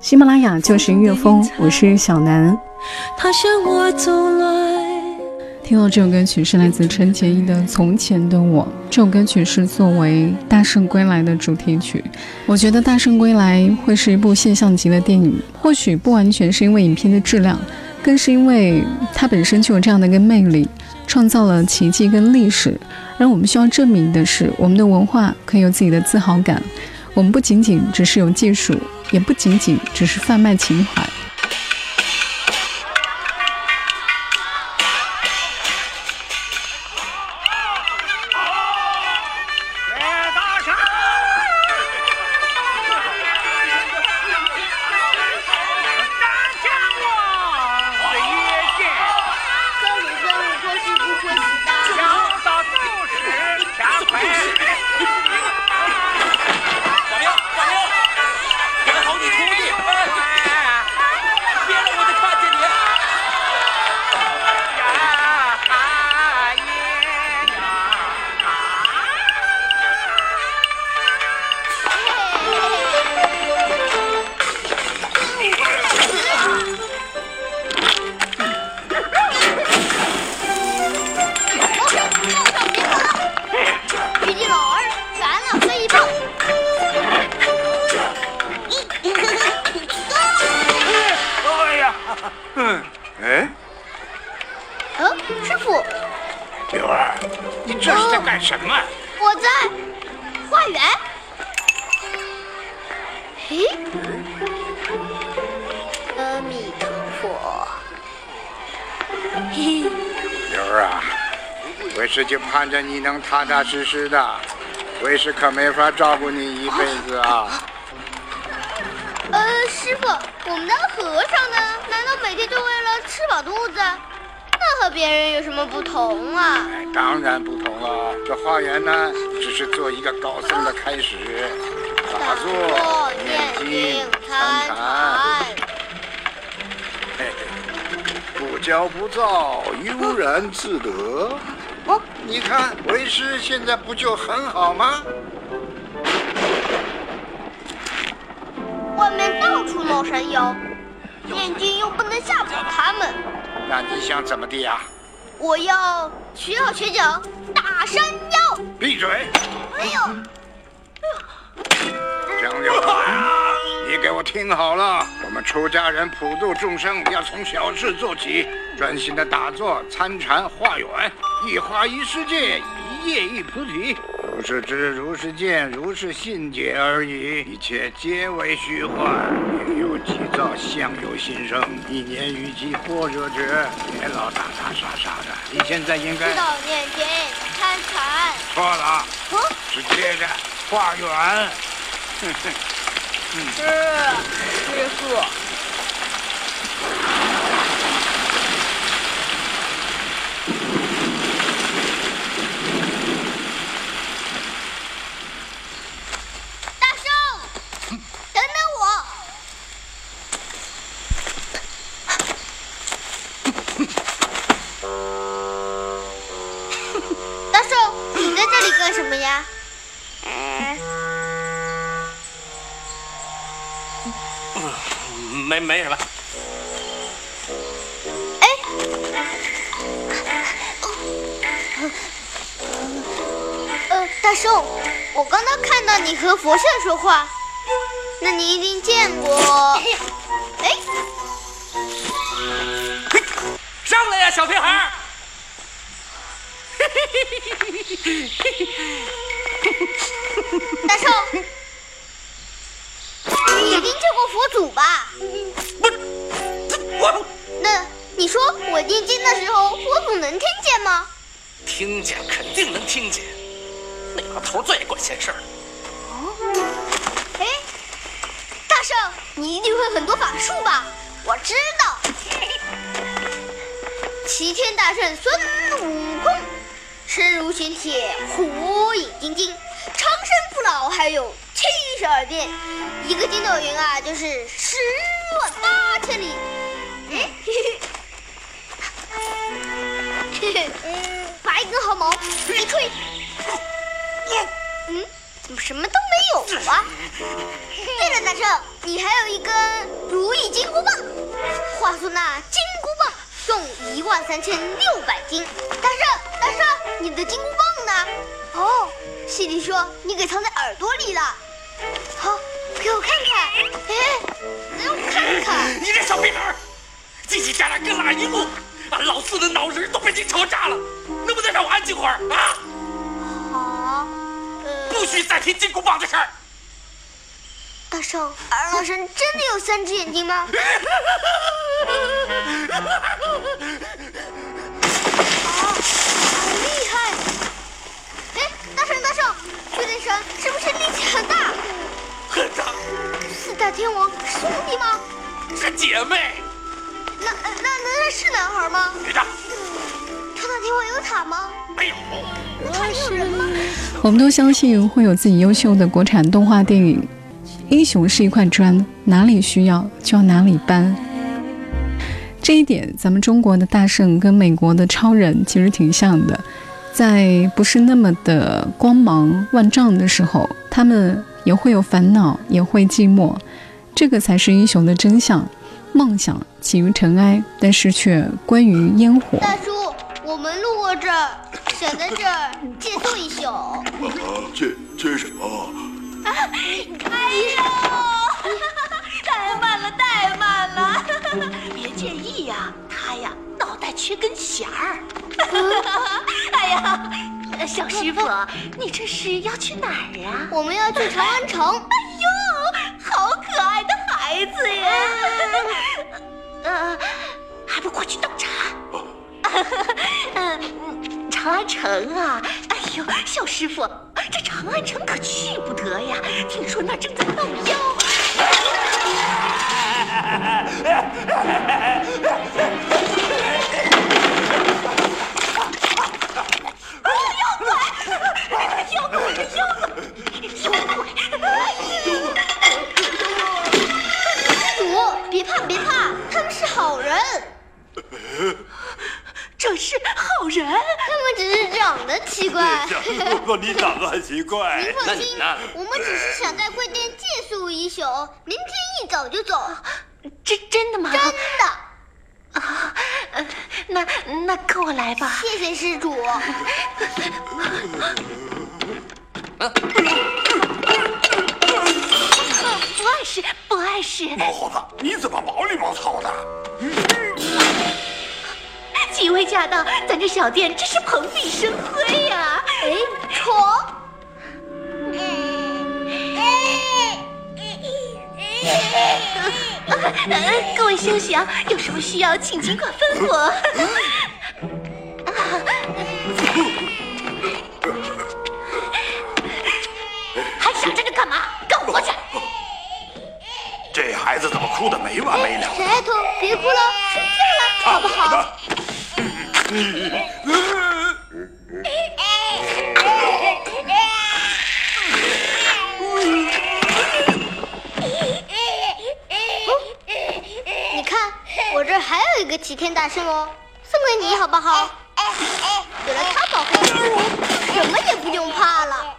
喜马拉雅就是音乐风，我是小南。听到这首歌曲是来自陈洁仪的《从前的我》，这首歌曲是作为《大圣归来》的主题曲。我觉得《大圣归来》会是一部现象级的电影，或许不完全是因为影片的质量，更是因为它本身就有这样的一个魅力，创造了奇迹跟历史。而我们需要证明的是，我们的文化可以有自己的自豪感。我们不仅仅只是有技术，也不仅仅只是贩卖情怀。就盼着你能踏踏实实的，为师可没法照顾你一辈子啊。呃，师傅，我们的和尚呢？难道每天就为了吃饱肚子？那和别人有什么不同啊？当然不同了。这花园呢，只是做一个高僧的开始，打坐、念经、参禅。嘿嘿，不骄不躁，悠然自得。哦，你看为师现在不就很好吗？外面到处闹山妖，念经又不能吓跑他们。那你想怎么地呀？我要学好学讲打山妖。闭嘴！哎呦！江流传，你给我听好了，我们出家人普度众生，要从小事做起，专心的打坐、参禅、化缘。一花一世界，一叶一菩提。如是知，如是见，如是信解而已。一切皆为虚幻。云有急躁，相由心生。一年雨季波折止，别老打打杀杀的。你现在应该知道念经参禅。错了，是接着化缘。是师傅。说话，那你一定见过。哎，上来呀，小屁孩！大圣，你一定见过佛祖吧？不，我那你说我念经的时候，佛祖能听见吗？听见肯定能听见，那老头最爱管闲事儿。你一定会很多法术吧？我知道，齐天大圣孙悟空，身如玄铁，火眼金睛，长生不老，还有七十二变，一个筋斗云啊，就是十万八千里。哎，嘿嘿，嘿嘿，拔一根毫毛，一吹，嗯，怎么什么都没有啊？对了，大圣，你还有一根如意金箍棒，话说那金箍棒重一万三千六百斤。大圣，大圣，你的金箍棒呢？哦，西里说你给藏在耳朵里了。好，给我看看。哎，让我看看。你这小屁孩，叽叽喳喳跟哪一路？俺老四的脑仁都被你吵炸了，能不能让我安静会儿啊？不许再提金箍棒的事儿。大圣，二郎神真的有三只眼睛吗？啊，好厉害！哎，大圣大圣，巨灵神是不是力气很大？很大，四大天王是兄弟吗？是姐妹。那那那那是男孩吗？别张，超大天王有塔吗？没有。塔里有人吗？我们都相信会有自己优秀的国产动画电影。英雄是一块砖，哪里需要就要哪里搬。这一点，咱们中国的大圣跟美国的超人其实挺像的，在不是那么的光芒万丈的时候，他们也会有烦恼，也会寂寞。这个才是英雄的真相。梦想起于尘埃，但是却归于烟火。我们路过这儿，想在这儿借宿一宿。啊，借借什么？哎呦，太慢了，太慢了！别介意呀，他呀脑袋缺根弦儿。哎呀，小师傅，你这是要去哪儿呀？我们要去长安城。哎呦，好可爱的孩子呀！呃，还不快去倒茶？嗯，长安城啊，哎呦，小师傅，这长安城可去不得呀！听说那正在闹妖。妖怪，妖怪，妖怪！主，别怕别怕，他们是好人，这是好人。他们只是长得奇怪。不，你长得很奇怪您。放心我们只是想在贵店借宿一宿，明天一早就走。真真的吗？真的，那那跟我来吧。谢谢施主。不碍事，不碍事。毛猴子，你怎么毛里毛糙的？几位驾到，咱这小店真是蓬荜生辉呀、哎，床。各位休息啊，有什么需要请尽管吩咐。还想着干嘛？跟我过去！这孩子怎么哭的没完没了？小丫头，别哭了，睡觉了，好不好？你看，我这还有一个齐天大圣哦，送给你好不好？有了它保护我，什么也不用怕了。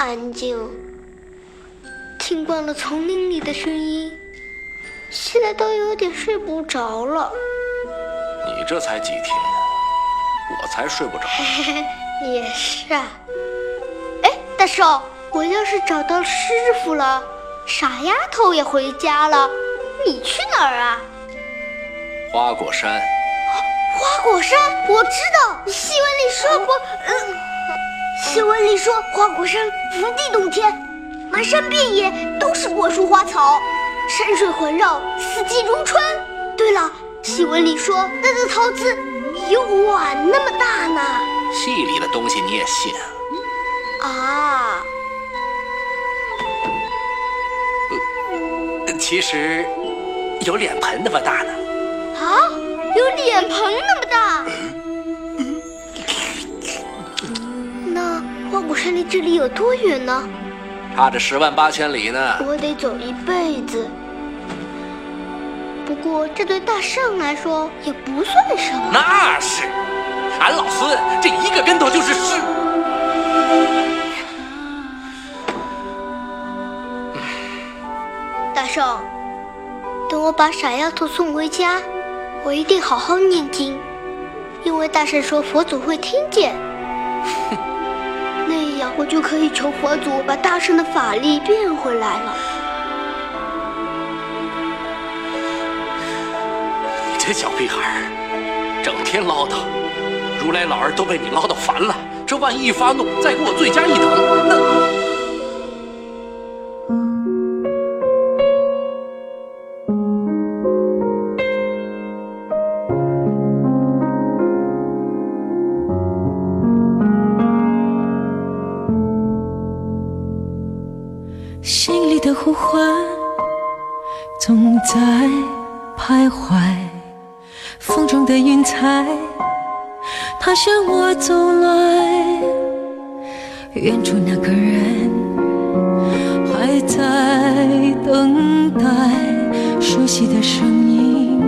安静，听惯了丛林里的声音，现在都有点睡不着了。你这才几天，我才睡不着。也是啊。哎，大寿，我要是找到师傅了，傻丫头也回家了，你去哪儿啊？花果山。花果山，我知道，戏文里说过，嗯，戏里说花果山福地洞天，满山遍野都是果树花草，山水环绕，四季如春。对了，戏文里说那个桃子有碗那么大呢。戏里的东西你也信啊？啊。其实有脸盆那么大呢。啊？有脸盆那么大，那花果山离这里有多远呢？差着十万八千里呢。我得走一辈子。不过这对大圣来说也不算什么。那是，俺老孙这一个跟头就是十。大圣，等我把傻丫头送回家。我一定好好念经，因为大圣说佛祖会听见。哼我就可以求佛祖把大圣的法力变回来了。你这小屁孩，整天唠叨，如来老儿都被你唠叨烦了。这万一发怒，再给我罪加一等，那……徘徊，风中的云彩，它向我走来。远处那个人还在等待，熟悉的声音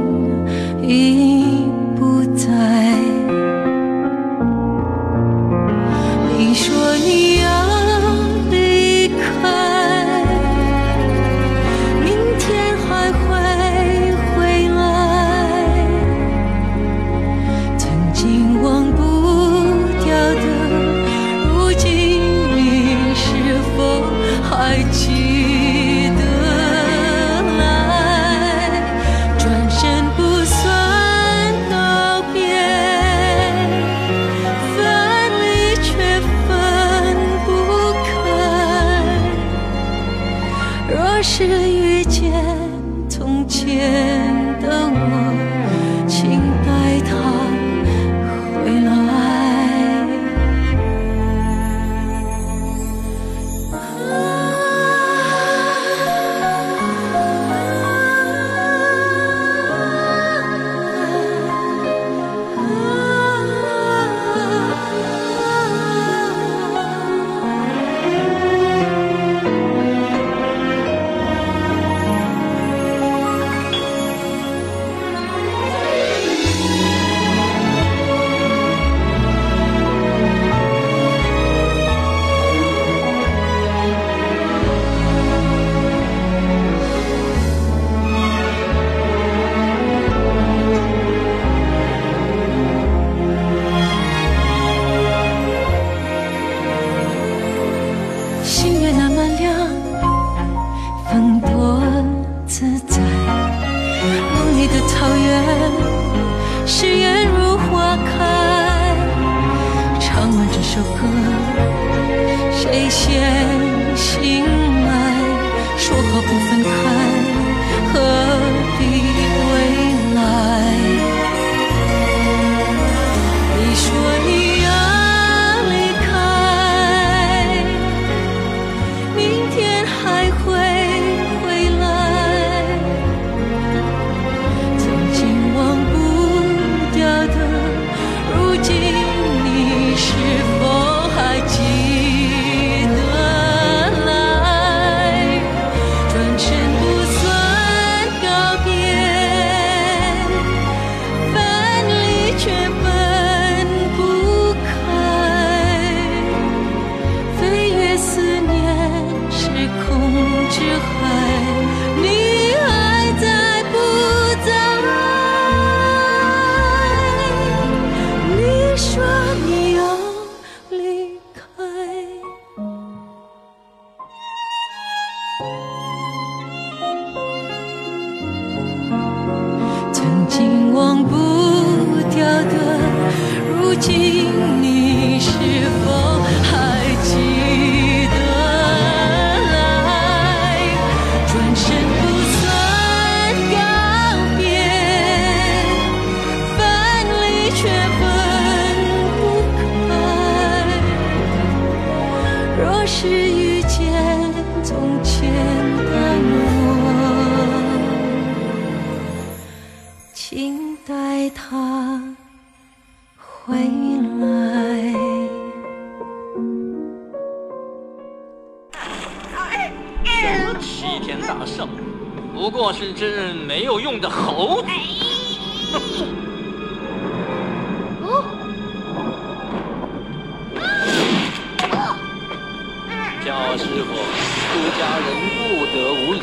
师傅，出家人不得无礼。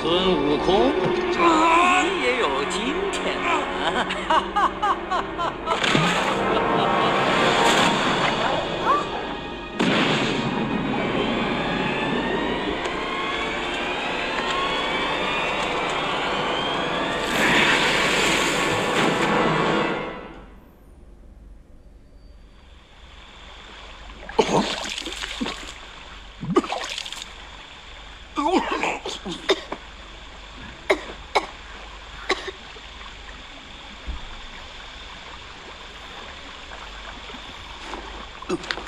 孙悟空，你也有今天啊！大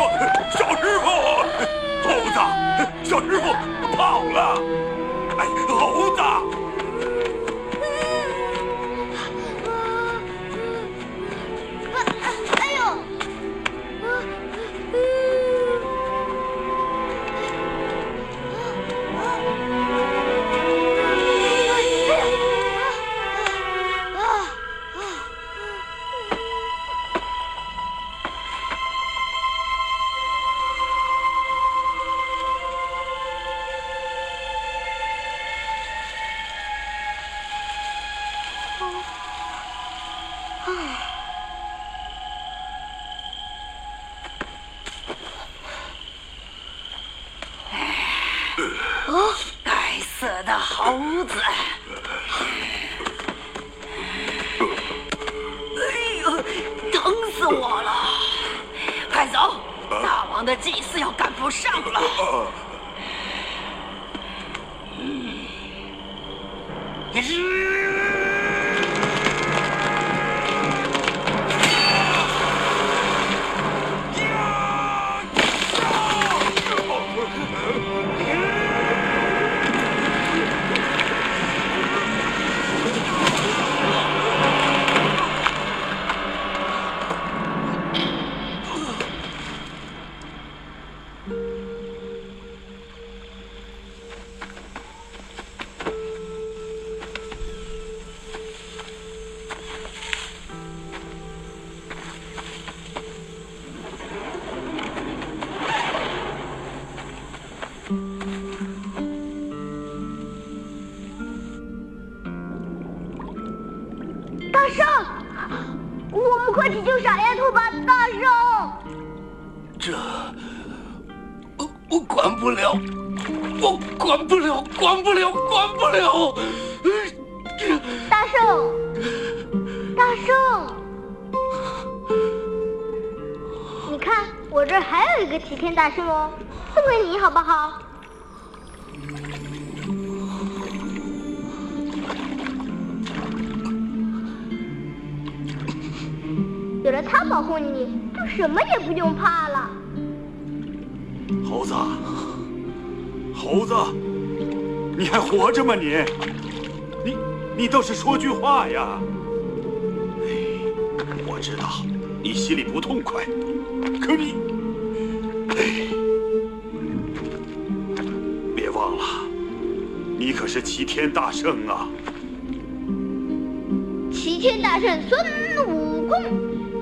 哎，该死的猴子！哎呦，疼死我了！快走，大王的祭祀要赶不上了。大不了管不了管不了。大圣大圣。你看我这儿还有一个齐天大圣哦送给你好不好？有了它保护你就什么也不用怕了。猴子猴子你还活着吗？你，你，你倒是说句话呀！哎，我知道你心里不痛快，可你，哎，别忘了，你可是齐天大圣啊！齐天大圣孙悟空，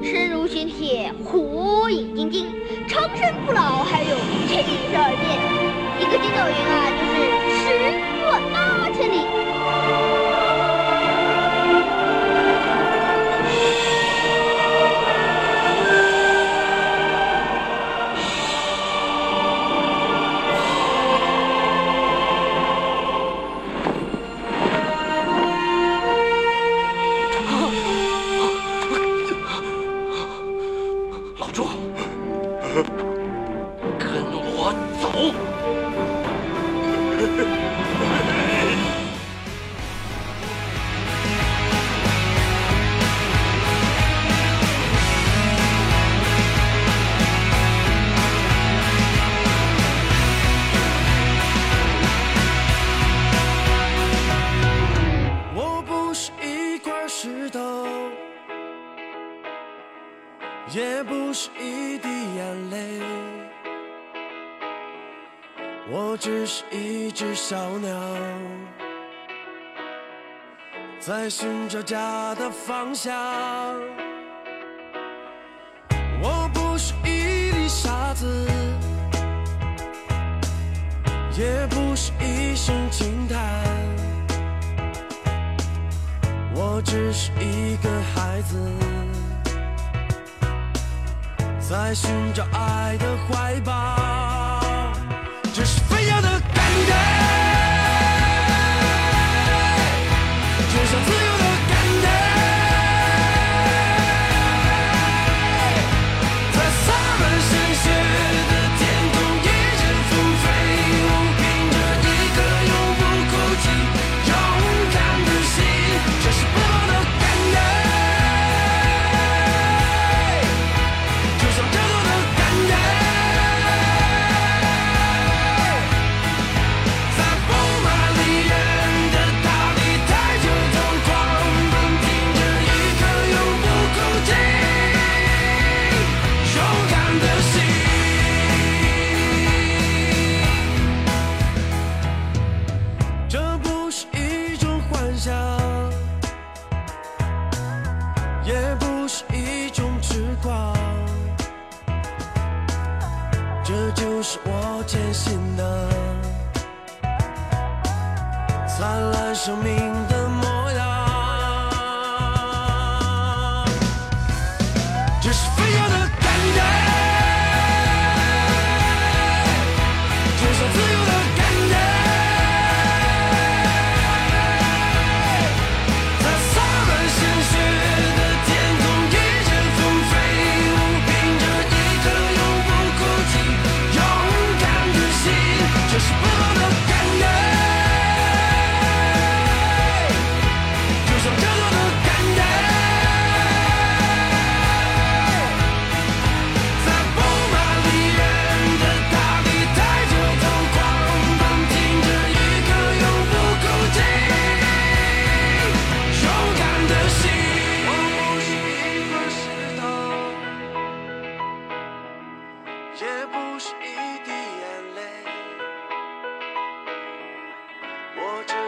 身如玄铁，火眼金睛，长生不老，还有七十二变。一个筋斗云啊，就是十是一只小鸟，在寻找家的方向。我不是一粒沙子，也不是一声轻叹。我只是一个孩子，在寻找爱的怀抱，的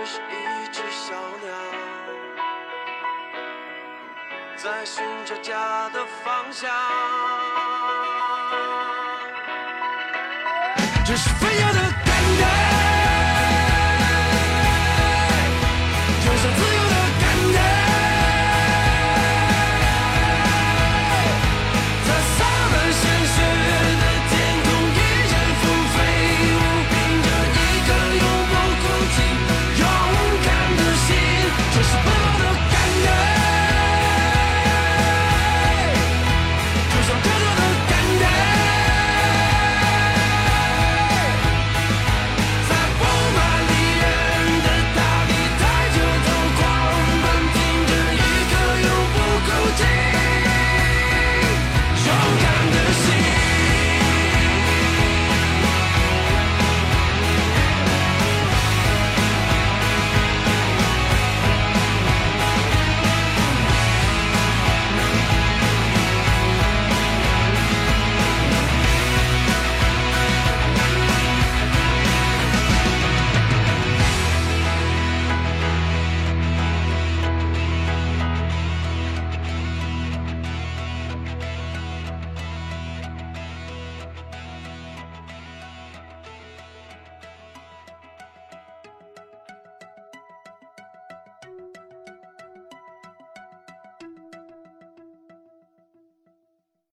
只是一只小鸟，在寻找家的方向。这是飞扬的